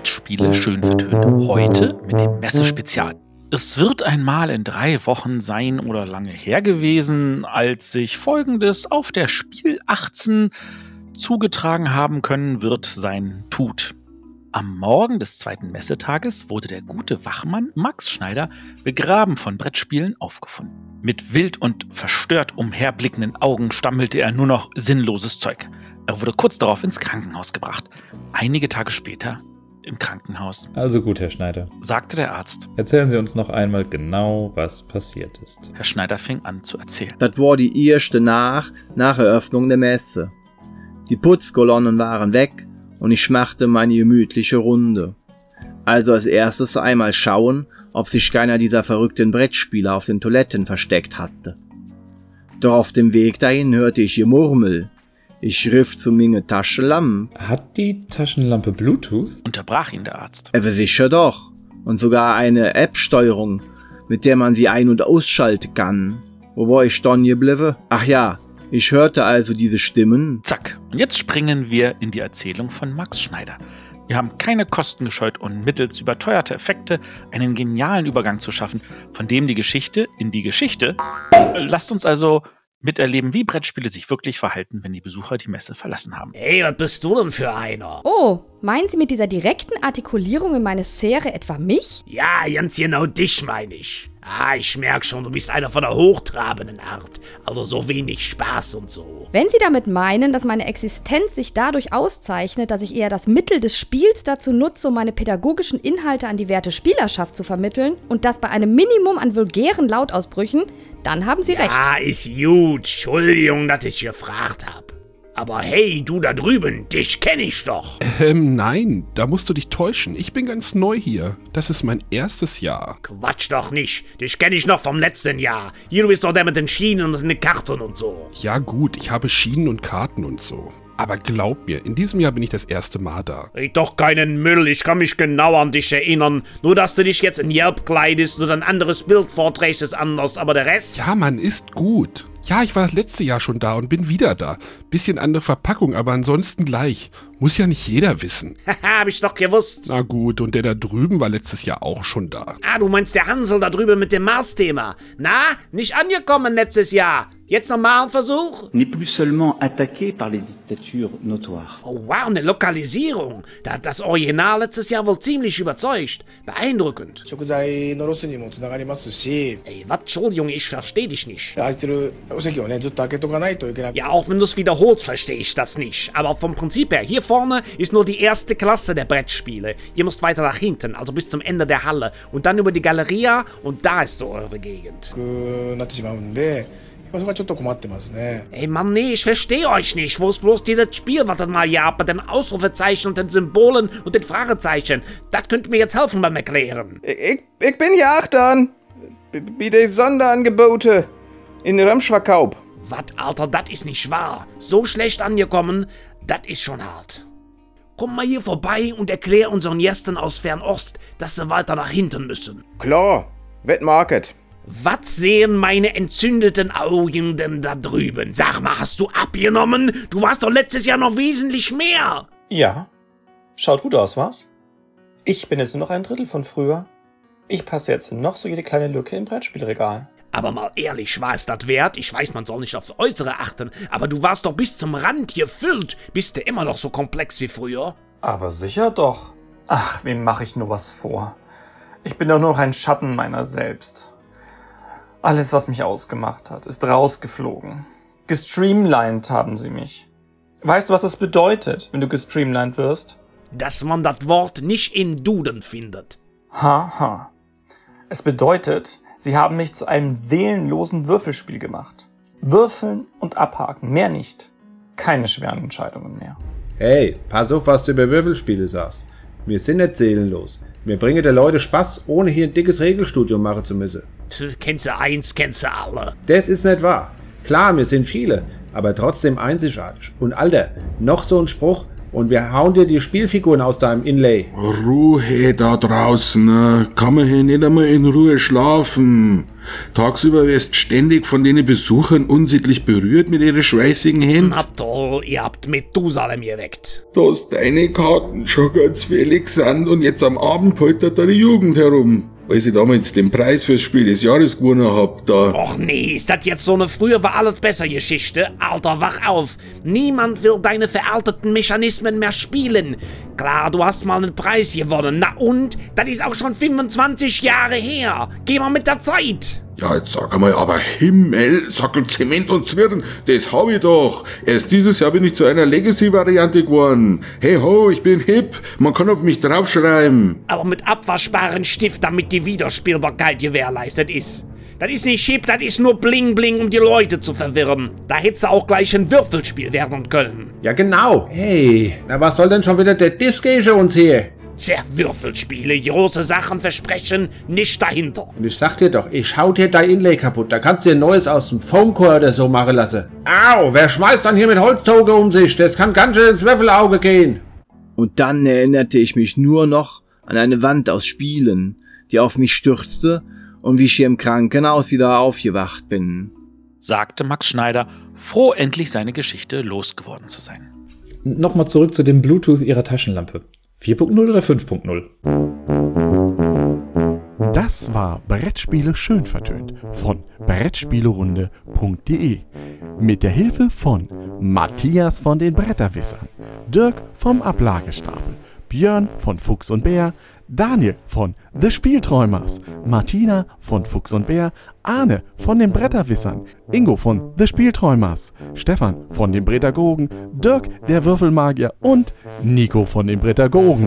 Brettspiele schön vertönt. Heute mit dem Messespezial. Es wird einmal in drei Wochen sein oder lange her gewesen, als sich folgendes auf der Spiel 18 zugetragen haben können wird, sein tut. Am Morgen des zweiten Messetages wurde der gute Wachmann Max Schneider begraben von Brettspielen aufgefunden. Mit wild und verstört umherblickenden Augen stammelte er nur noch sinnloses Zeug. Er wurde kurz darauf ins Krankenhaus gebracht. Einige Tage später im Krankenhaus. Also gut, Herr Schneider, sagte der Arzt. Erzählen Sie uns noch einmal genau, was passiert ist. Herr Schneider fing an zu erzählen. Das war die erste nach, nach Eröffnung der Messe. Die Putzkolonnen waren weg und ich machte meine gemütliche Runde. Also als erstes einmal schauen, ob sich keiner dieser verrückten Brettspieler auf den Toiletten versteckt hatte. Doch auf dem Weg dahin hörte ich Gemurmel. Ich riff zu minge Taschenlampe. Hat die Taschenlampe Bluetooth? Unterbrach ihn der Arzt. Aber sicher doch. Und sogar eine App-Steuerung, mit der man sie ein- und ausschalten kann. Wo war ich dann geblieben? Ach ja, ich hörte also diese Stimmen. Zack. Und jetzt springen wir in die Erzählung von Max Schneider. Wir haben keine Kosten gescheut und mittels überteuerter Effekte einen genialen Übergang zu schaffen, von dem die Geschichte in die Geschichte. Lasst uns also miterleben, wie Brettspiele sich wirklich verhalten, wenn die Besucher die Messe verlassen haben. Hey, was bist du denn für einer? Oh, meinen Sie mit dieser direkten Artikulierung in meine Sphäre etwa mich? Ja, ganz genau dich meine ich. Ah, ich merk schon, du bist einer von der hochtrabenden Art. Also so wenig Spaß und so. Wenn Sie damit meinen, dass meine Existenz sich dadurch auszeichnet, dass ich eher das Mittel des Spiels dazu nutze, um meine pädagogischen Inhalte an die werte Spielerschaft zu vermitteln und das bei einem Minimum an vulgären Lautausbrüchen, dann haben Sie recht. Ah, ist gut. Entschuldigung, dass ich gefragt hab. Aber hey, du da drüben, dich kenne ich doch. Ähm, nein, da musst du dich täuschen. Ich bin ganz neu hier. Das ist mein erstes Jahr. Quatsch doch nicht. Dich kenne ich noch vom letzten Jahr. Hier, du bist doch der mit den Schienen und den Karten und so. Ja gut, ich habe Schienen und Karten und so. Aber glaub mir, in diesem Jahr bin ich das erste Mal da. Red doch keinen Müll, ich kann mich genau an dich erinnern. Nur, dass du dich jetzt in Jelp kleidest und ein anderes Bild vorträgst, ist anders, aber der Rest... Ja, Mann, ist gut. Ja, ich war das letzte Jahr schon da und bin wieder da. Bisschen andere Verpackung, aber ansonsten gleich. Muss ja nicht jeder wissen. Haha, hab ich doch gewusst. Na gut, und der da drüben war letztes Jahr auch schon da. Ah, du meinst der Hansel da drüben mit dem Mars-Thema. Na, nicht angekommen letztes Jahr. Jetzt nochmal ein Versuch? Nicht plus seulement attaqué par les dictatures notoires. Oh wow, eine Lokalisierung. Da hat das Original letztes Jahr wohl ziemlich überzeugt. Beeindruckend. Ey, was, Entschuldigung, ich verstehe dich nicht. 空いてるお席をね、ずっと開けとかないといけない。 Ja, auch wenn du es wiederholst, verstehe ich das nicht. Aber vom Prinzip her, hier vorne ist nur die erste Klasse der Brettspiele. Ihr müsst weiter nach hinten, also bis zum Ende der Halle. Und dann über die Galeria und da ist so eure Gegend. くなってしまうんで、そこはちょっと困ってますね。 Ey Mann, nee, ich verstehe euch nicht. Wo ist bloß dieses Spiel, was dann mal hier habt mit den Ausrufezeichen und den Symbolen und den Fragezeichen? Das könnt ihr mir jetzt helfen beim Erklären. Ich, ich bin hier achtern. B- Bei den Sonderangebote in Ramschverkauf. Was, Alter, das ist nicht wahr. So schlecht angekommen, das ist schon hart. Komm mal hier vorbei und erklär unseren Gästen aus Fernost, dass sie weiter nach hinten müssen. Klar, Wettmarket. Was sehen meine entzündeten Augen denn da drüben? Sag mal, hast du abgenommen? Du warst doch letztes Jahr noch wesentlich mehr. Ja. Schaut gut aus, was? Ich bin jetzt nur noch ein Drittel von früher. Ich passe jetzt noch so jede kleine Lücke im Brettspielregal. Aber mal ehrlich, war es das wert? Ich weiß, man soll nicht aufs Äußere achten, aber du warst doch bis zum Rand gefüllt. Bist du immer noch so komplex wie früher? Aber sicher doch. Ach, wem mache ich nur was vor? Ich bin doch nur noch ein Schatten meiner selbst. Alles, was mich ausgemacht hat, ist rausgeflogen. Gestreamlined haben sie mich. Weißt du, was das bedeutet, wenn du gestreamlined wirst? Dass man das Wort nicht in Duden findet. Haha. Ha. Es bedeutet, sie haben mich zu einem seelenlosen Würfelspiel gemacht. Würfeln und abhaken, mehr nicht. Keine schweren Entscheidungen mehr. Hey, pass auf, was du über Würfelspiele sagst. Wir sind nicht seelenlos. Wir bringen den Leuten Spaß, ohne hier ein dickes Regelstudium machen zu müssen. Tch, Kennst du eins, kennst du alle. Das ist nicht wahr. Klar, wir sind viele, aber trotzdem einzigartig. Und Alter, noch so ein Spruch, und wir hauen dir die Spielfiguren aus deinem Inlay. Ruhe da draußen, ne? kann man hier nicht einmal in Ruhe schlafen. Tagsüber wirst ständig von den Besuchern unsittlich berührt mit ihren schweißigen Händen. Na toll, ihr habt Methusalem geweckt. Dass deine Karten schon ganz fällig sind und jetzt am Abend poltert da die Jugend herum. Weil sie damals den Preis fürs Spiel des Jahres gewonnen habt, da. Och nee, ist das jetzt so eine früher war alles besser Geschichte? Alter, wach auf. Niemand will deine veralteten Mechanismen mehr spielen. Klar, du hast mal einen Preis gewonnen. Na und? Das ist auch schon 25 Jahre her. Geh mal mit der Zeit. Ja, jetzt sag einmal, aber Himmel, Sackel, Zement und Zwirn, das hab ich doch. Erst dieses Jahr bin ich zu einer Legacy-Variante geworden. Hey ho, ich bin hip, man kann auf mich draufschreiben. Aber mit abwaschbaren Stift, damit die Wiederspielbarkeit gewährleistet ist. Das ist nicht hip, das ist nur Bling Bling, um die Leute zu verwirren. Da hättest du auch gleich ein Würfelspiel werden können. Ja, genau. Hey, na was soll denn schon wieder der Disc uns hier? Sehr Würfelspiele, große Sachen versprechen, nicht dahinter. Und ich sag dir doch, ich hau dir dein Inlay kaputt. Da kannst du dir ein neues aus dem Foamcore oder so machen lassen. Au, wer schmeißt dann hier mit Holztoge um sich? Das kann ganz schön ins Würfelauge gehen. Und dann erinnerte ich mich nur noch an eine Wand aus Spielen, die auf mich stürzte und wie ich hier im Krankenhaus wieder aufgewacht bin. Sagte Max Schneider, froh endlich seine Geschichte losgeworden zu sein. Nochmal zurück zu dem Bluetooth ihrer Taschenlampe. 4.0 oder 5.0? Das war Brettspiele schön vertönt von Brettspielerunde.de mit der Hilfe von Matthias von den Bretterwissern, Dirk vom Ablagestapel, Björn von Fuchs und Bär, Daniel von The Spielträumers, Martina von Fuchs und Bär, Arne von den Bretterwissern, Ingo von The Spielträumers, Stefan von den Brettergogen, Dirk der Würfelmagier und Nico von den Brettergogen.